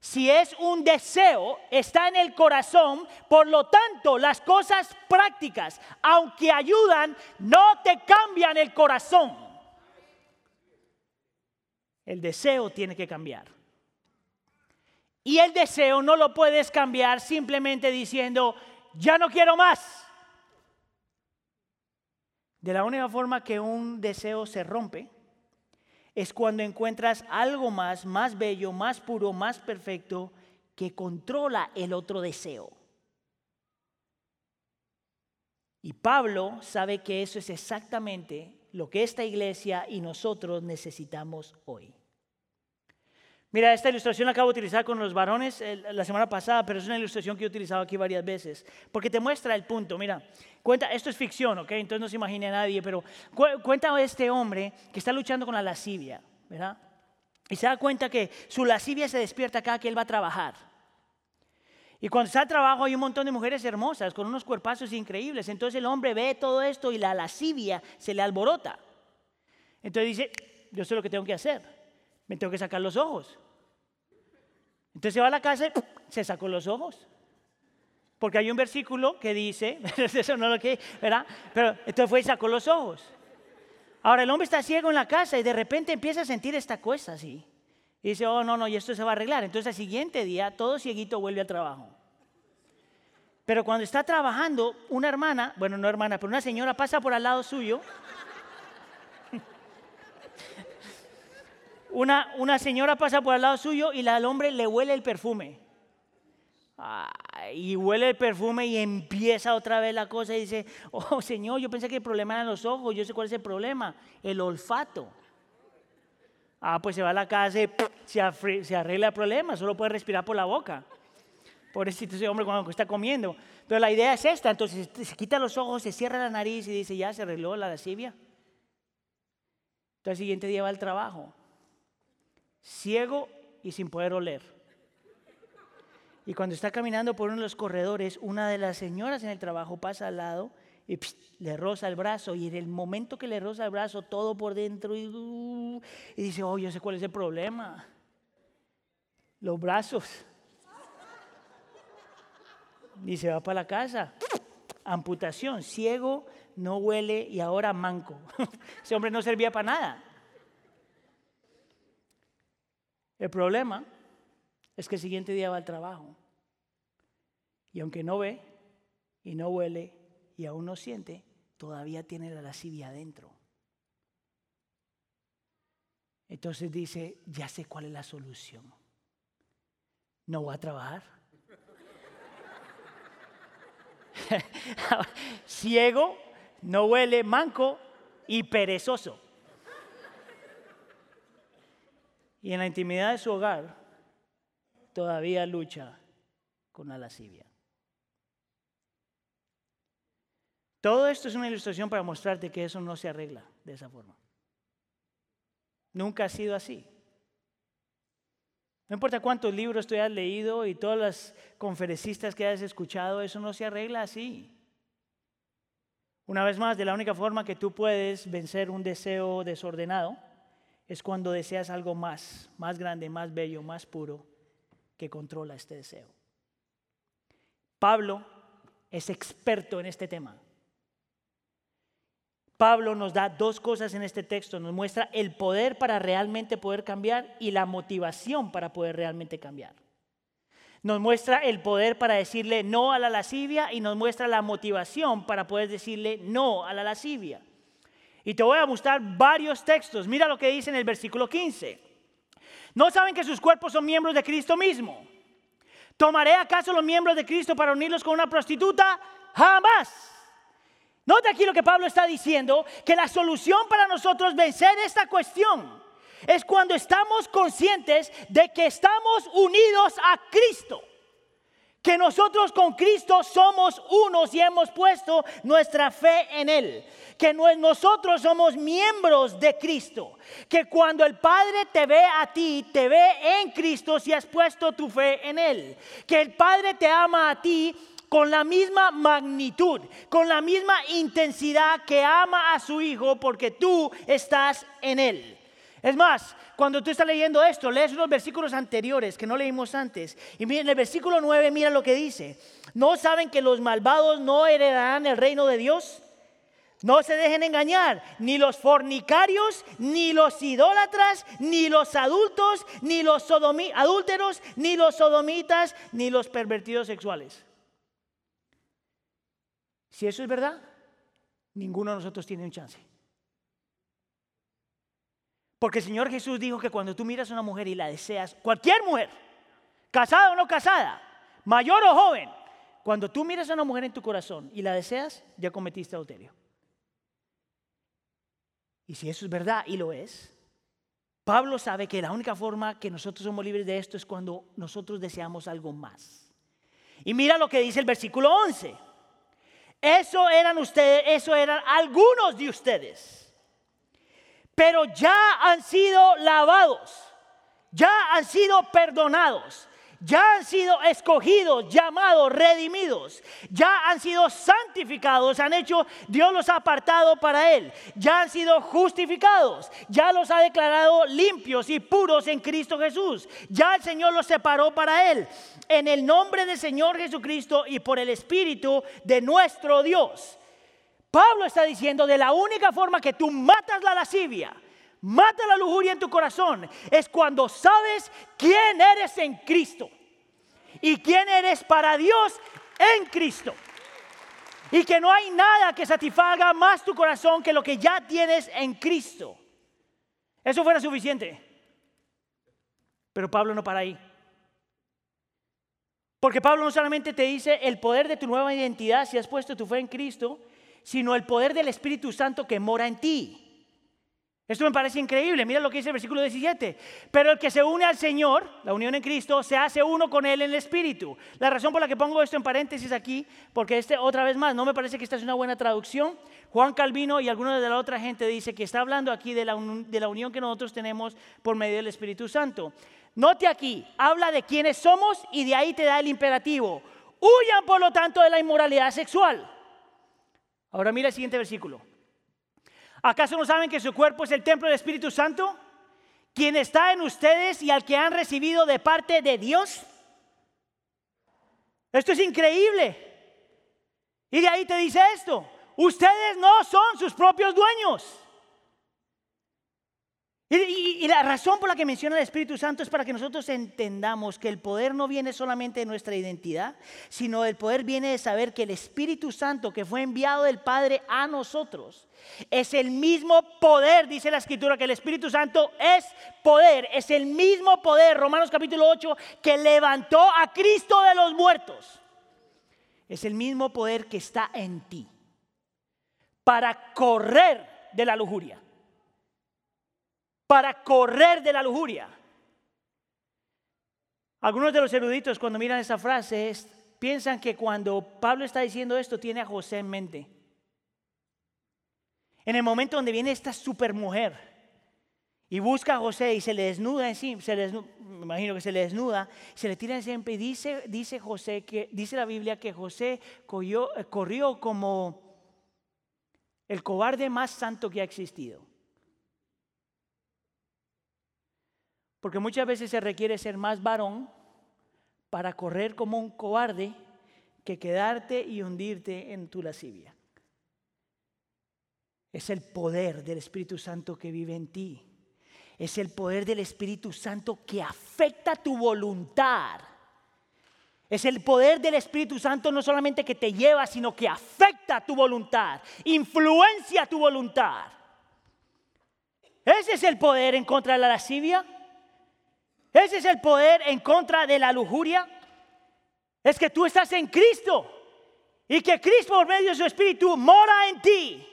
Si es un deseo, está en el corazón, por lo tanto las cosas prácticas, aunque ayudan, no te cambian el corazón. El deseo tiene que cambiar. Y el deseo no lo puedes cambiar simplemente diciendo, ya no quiero más. De la única forma que un deseo se rompe es cuando encuentras algo más, más bello, más puro, más perfecto, que controla el otro deseo. Y Pablo sabe que eso es exactamente lo que esta iglesia y nosotros necesitamos hoy. Mira, esta ilustración la acabo de utilizar con los varones la semana pasada, pero es una ilustración que he utilizado aquí varias veces, porque te muestra el punto. Mira, cuenta, esto es ficción, ¿ok? Entonces no se imagine a nadie, pero cuenta este hombre que está luchando con la lascivia, ¿verdad? Y se da cuenta que su lascivia se despierta cada que él va a trabajar. Y cuando está al trabajo hay un montón de mujeres hermosas con unos cuerpazos increíbles. Entonces el hombre ve todo esto y la lascivia se le alborota. Entonces dice, yo sé lo que tengo que hacer. Me tengo que sacar los ojos. Entonces se va a la casa y se sacó los ojos. Porque hay un versículo que dice, [LAUGHS] eso no lo que, ¿verdad? Pero entonces fue y sacó los ojos. Ahora el hombre está ciego en la casa y de repente empieza a sentir esta cosa así. Y dice, oh, no, no, y esto se va a arreglar. Entonces al siguiente día todo cieguito vuelve al trabajo. Pero cuando está trabajando, una hermana, bueno, no hermana, pero una señora pasa por al lado suyo. Una, una señora pasa por al lado suyo y al hombre le huele el perfume. y huele el perfume y empieza otra vez la cosa y dice, oh Señor, yo pensé que el problema eran los ojos, yo sé cuál es el problema, el olfato. Ah, pues se va a la casa y se, arregla el problema, solo puede respirar por la boca. Pobrecito ese hombre cuando está comiendo. Pero la idea es esta, entonces se quita los ojos, se cierra la nariz y dice, ya se arregló la lascivia. Entonces el siguiente día va al trabajo, ciego y sin poder oler. Y cuando está caminando por uno de los corredores, una de las señoras en el trabajo pasa al lado y le roza el brazo y en el momento que le roza el brazo todo por dentro y, y dice, oh, yo sé cuál es el problema. Los brazos. Y se va para la casa. Amputación, ciego, no huele y ahora manco. [LAUGHS] Ese hombre no servía para nada. El problema es que el siguiente día va al trabajo. Y aunque no ve y no huele y aún no siente, todavía tiene la lascivia adentro. Entonces dice, ya sé cuál es la solución. No voy a trabajar. [LAUGHS] Ciego, no huele, manco y perezoso. Y en la intimidad de su hogar todavía lucha con la lascivia. Todo esto es una ilustración para mostrarte que eso no se arregla de esa forma. Nunca ha sido así. No importa cuántos libros tú hayas leído y todas las conferencistas que hayas escuchado, eso no se arregla así. Una vez más, de la única forma que tú puedes vencer un deseo desordenado es cuando deseas algo más, más grande, más bello, más puro, que controla este deseo. Pablo es experto en este tema. Pablo nos da dos cosas en este texto. Nos muestra el poder para realmente poder cambiar y la motivación para poder realmente cambiar. Nos muestra el poder para decirle no a la lascivia y nos muestra la motivación para poder decirle no a la lascivia. Y te voy a mostrar varios textos. Mira lo que dice en el versículo 15. ¿No saben que sus cuerpos son miembros de Cristo mismo? ¿Tomaré acaso los miembros de Cristo para unirlos con una prostituta? Jamás. Nota aquí lo que Pablo está diciendo, que la solución para nosotros vencer esta cuestión es cuando estamos conscientes de que estamos unidos a Cristo. Que nosotros con Cristo somos unos y hemos puesto nuestra fe en Él. Que nosotros somos miembros de Cristo. Que cuando el Padre te ve a ti, te ve en Cristo si has puesto tu fe en Él. Que el Padre te ama a ti con la misma magnitud, con la misma intensidad que ama a su hijo porque tú estás en él. Es más, cuando tú estás leyendo esto, lees unos versículos anteriores que no leímos antes. Y en el versículo 9, mira lo que dice. ¿No saben que los malvados no heredarán el reino de Dios? No se dejen engañar, ni los fornicarios, ni los idólatras, ni los adultos, ni los adúlteros, ni los sodomitas, ni los pervertidos sexuales. Si eso es verdad, ninguno de nosotros tiene un chance. Porque el Señor Jesús dijo que cuando tú miras a una mujer y la deseas, cualquier mujer, casada o no casada, mayor o joven, cuando tú miras a una mujer en tu corazón y la deseas, ya cometiste adulterio. Y si eso es verdad, y lo es, Pablo sabe que la única forma que nosotros somos libres de esto es cuando nosotros deseamos algo más. Y mira lo que dice el versículo 11. Eso eran ustedes, eso eran algunos de ustedes. Pero ya han sido lavados, ya han sido perdonados, ya han sido escogidos, llamados, redimidos, ya han sido santificados, han hecho, Dios los ha apartado para Él, ya han sido justificados, ya los ha declarado limpios y puros en Cristo Jesús, ya el Señor los separó para Él, en el nombre del Señor Jesucristo y por el Espíritu de nuestro Dios. Pablo está diciendo de la única forma que tú matas la lascivia, mata la lujuria en tu corazón, es cuando sabes quién eres en Cristo y quién eres para Dios en Cristo. Y que no hay nada que satisfaga más tu corazón que lo que ya tienes en Cristo. Eso fuera suficiente. Pero Pablo no para ahí. Porque Pablo no solamente te dice el poder de tu nueva identidad si has puesto tu fe en Cristo, sino el poder del Espíritu Santo que mora en ti. Esto me parece increíble. Mira lo que dice el versículo 17. Pero el que se une al Señor, la unión en Cristo, se hace uno con Él en el Espíritu. La razón por la que pongo esto en paréntesis aquí, porque este, otra vez más, no me parece que esta es una buena traducción. Juan Calvino y algunos de la otra gente dice que está hablando aquí de la, de la unión que nosotros tenemos por medio del Espíritu Santo. Note aquí, habla de quiénes somos y de ahí te da el imperativo. Huyan, por lo tanto, de la inmoralidad sexual. Ahora mira el siguiente versículo. ¿Acaso no saben que su cuerpo es el templo del Espíritu Santo? Quien está en ustedes y al que han recibido de parte de Dios. Esto es increíble. Y de ahí te dice esto. Ustedes no son sus propios dueños. Y, la razón por la que menciona el Espíritu Santo es para que nosotros entendamos que el poder no viene solamente de nuestra identidad, sino el poder viene de saber que el Espíritu Santo que fue enviado del Padre a nosotros es el mismo poder, dice la Escritura, que el Espíritu Santo es poder, es el mismo poder, Romanos capítulo 8, que levantó a Cristo de los muertos. Es el mismo poder que está en ti para correr de la lujuria para correr de la lujuria. Algunos de los eruditos cuando miran esa frase piensan que cuando Pablo está diciendo esto tiene a José en mente. En el momento donde viene esta supermujer y busca a José y se le desnuda encima, se me imagino que se le desnuda, se le tira encima y dice, dice José que dice la Biblia que José corrió como el cobarde más santo que ha existido. Porque muchas veces se requiere ser más varón para correr como un cobarde que quedarte y hundirte en tu lascivia. Es el poder del Espíritu Santo que vive en ti. Es el poder del Espíritu Santo que afecta tu voluntad. Es el poder del Espíritu Santo no solamente que te lleva, sino que afecta tu voluntad, influencia tu voluntad. Ese es el poder en contra de la lascivia. Ese es el poder en contra de la lujuria. Es que tú estás en Cristo y que Cristo por medio de su Espíritu mora en ti.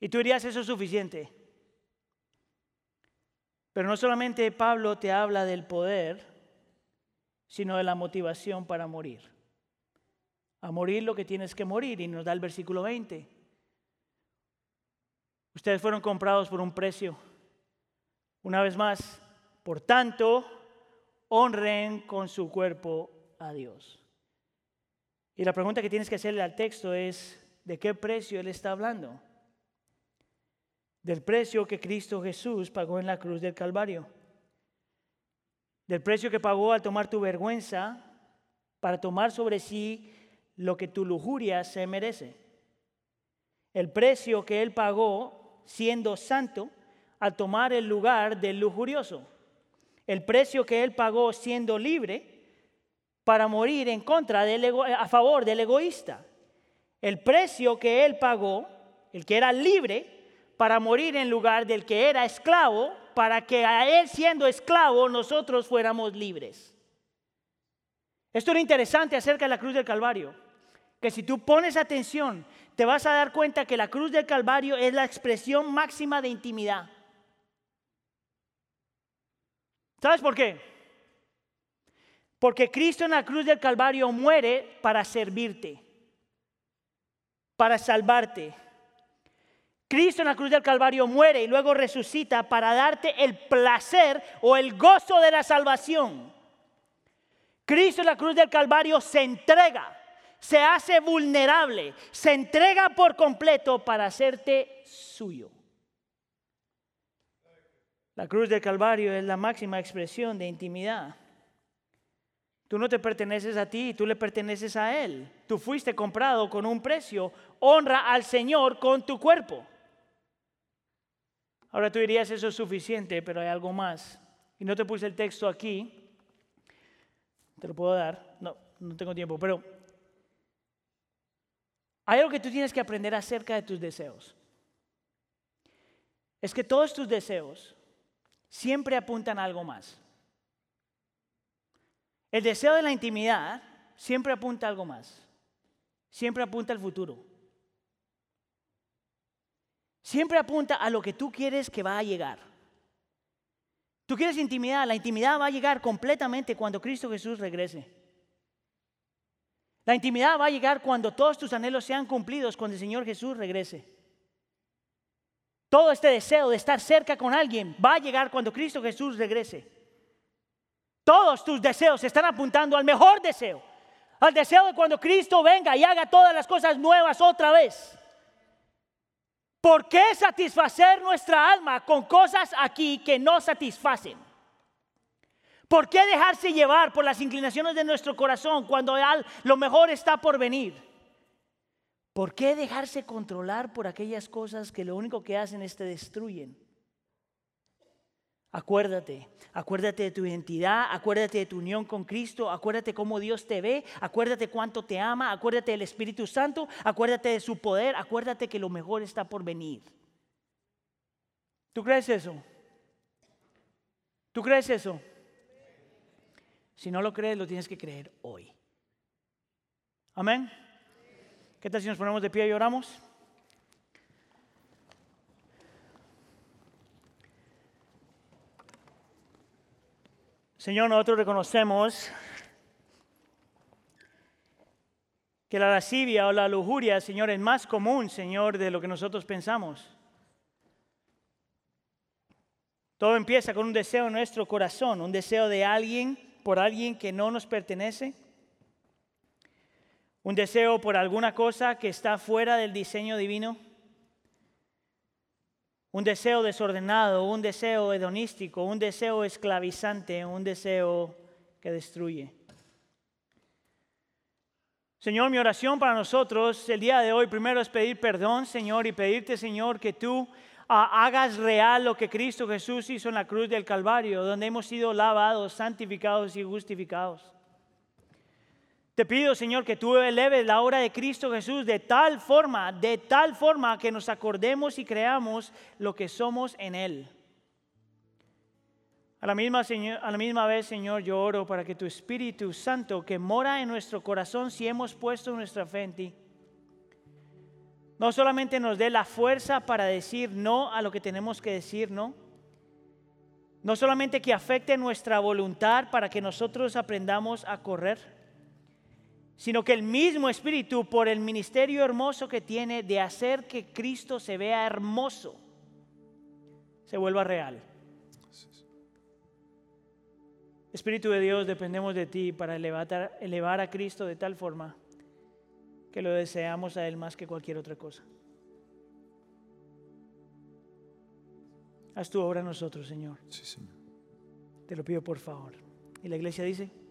Y tú dirías, eso es suficiente. Pero no solamente Pablo te habla del poder, sino de la motivación para morir. A morir lo que tienes que morir. Y nos da el versículo 20. Ustedes fueron comprados por un precio. Una vez más, por tanto, honren con su cuerpo a Dios. Y la pregunta que tienes que hacerle al texto es, ¿de qué precio Él está hablando? Del precio que Cristo Jesús pagó en la cruz del Calvario. Del precio que pagó al tomar tu vergüenza para tomar sobre sí lo que tu lujuria se merece. El precio que Él pagó siendo santo al tomar el lugar del lujurioso el precio que él pagó siendo libre para morir en contra del a favor del egoísta. El precio que él pagó, el que era libre, para morir en lugar del que era esclavo, para que a él siendo esclavo nosotros fuéramos libres. Esto es interesante acerca de la cruz del Calvario, que si tú pones atención, te vas a dar cuenta que la cruz del Calvario es la expresión máxima de intimidad. ¿Sabes por qué? Porque Cristo en la cruz del Calvario muere para servirte, para salvarte. Cristo en la cruz del Calvario muere y luego resucita para darte el placer o el gozo de la salvación. Cristo en la cruz del Calvario se entrega, se hace vulnerable, se entrega por completo para hacerte suyo. La cruz del Calvario es la máxima expresión de intimidad. Tú no te perteneces a ti, tú le perteneces a Él. Tú fuiste comprado con un precio. Honra al Señor con tu cuerpo. Ahora tú dirías, eso es suficiente, pero hay algo más. Y no te puse el texto aquí. Te lo puedo dar. No, no tengo tiempo, pero hay algo que tú tienes que aprender acerca de tus deseos. Es que todos tus deseos siempre apuntan a algo más. El deseo de la intimidad siempre apunta a algo más. Siempre apunta al futuro. Siempre apunta a lo que tú quieres que va a llegar. Tú quieres intimidad, la intimidad va a llegar completamente cuando Cristo Jesús regrese. La intimidad va a llegar cuando todos tus anhelos sean cumplidos, cuando el Señor Jesús regrese. Todo este deseo de estar cerca con alguien va a llegar cuando Cristo Jesús regrese. Todos tus deseos están apuntando al mejor deseo, al deseo de cuando Cristo venga y haga todas las cosas nuevas otra vez. ¿Por qué satisfacer nuestra alma con cosas aquí que no satisfacen? ¿Por qué dejarse llevar por las inclinaciones de nuestro corazón cuando lo mejor está por venir? ¿Por qué dejarse controlar por aquellas cosas que lo único que hacen es te destruyen? Acuérdate, acuérdate de tu identidad, acuérdate de tu unión con Cristo, acuérdate cómo Dios te ve, acuérdate cuánto te ama, acuérdate del Espíritu Santo, acuérdate de su poder, acuérdate que lo mejor está por venir. ¿Tú crees eso? ¿Tú crees eso? Si no lo crees, lo tienes que creer hoy. Amén. ¿Qué tal si nos ponemos de pie y oramos? Señor, nosotros reconocemos que la lascivia o la lujuria, Señor, es más común, Señor, de lo que nosotros pensamos. Todo empieza con un deseo en nuestro corazón, un deseo de alguien por alguien que no nos pertenece un deseo por alguna cosa que está fuera del diseño divino, un deseo desordenado, un deseo hedonístico, un deseo esclavizante, un deseo que destruye. Señor, mi oración para nosotros el día de hoy primero es pedir perdón, Señor, y pedirte, Señor, que tú ah, hagas real lo que Cristo Jesús hizo en la cruz del Calvario, donde hemos sido lavados, santificados y justificados. Te pido, Señor, que tú eleves la obra de Cristo Jesús de tal forma, de tal forma que nos acordemos y creamos lo que somos en Él. A la, misma, a la misma vez, Señor, yo oro para que tu Espíritu Santo, que mora en nuestro corazón si hemos puesto nuestra fe en ti, no solamente nos dé la fuerza para decir no a lo que tenemos que decir no, no solamente que afecte nuestra voluntad para que nosotros aprendamos a correr, sino que el mismo Espíritu, por el ministerio hermoso que tiene de hacer que Cristo se vea hermoso, se vuelva real. Espíritu de Dios, dependemos de ti para elevar, elevar a Cristo de tal forma que lo deseamos a Él más que cualquier otra cosa. Haz tu obra en nosotros, Señor. Sí, Señor. Te lo pido por favor. Y la iglesia dice...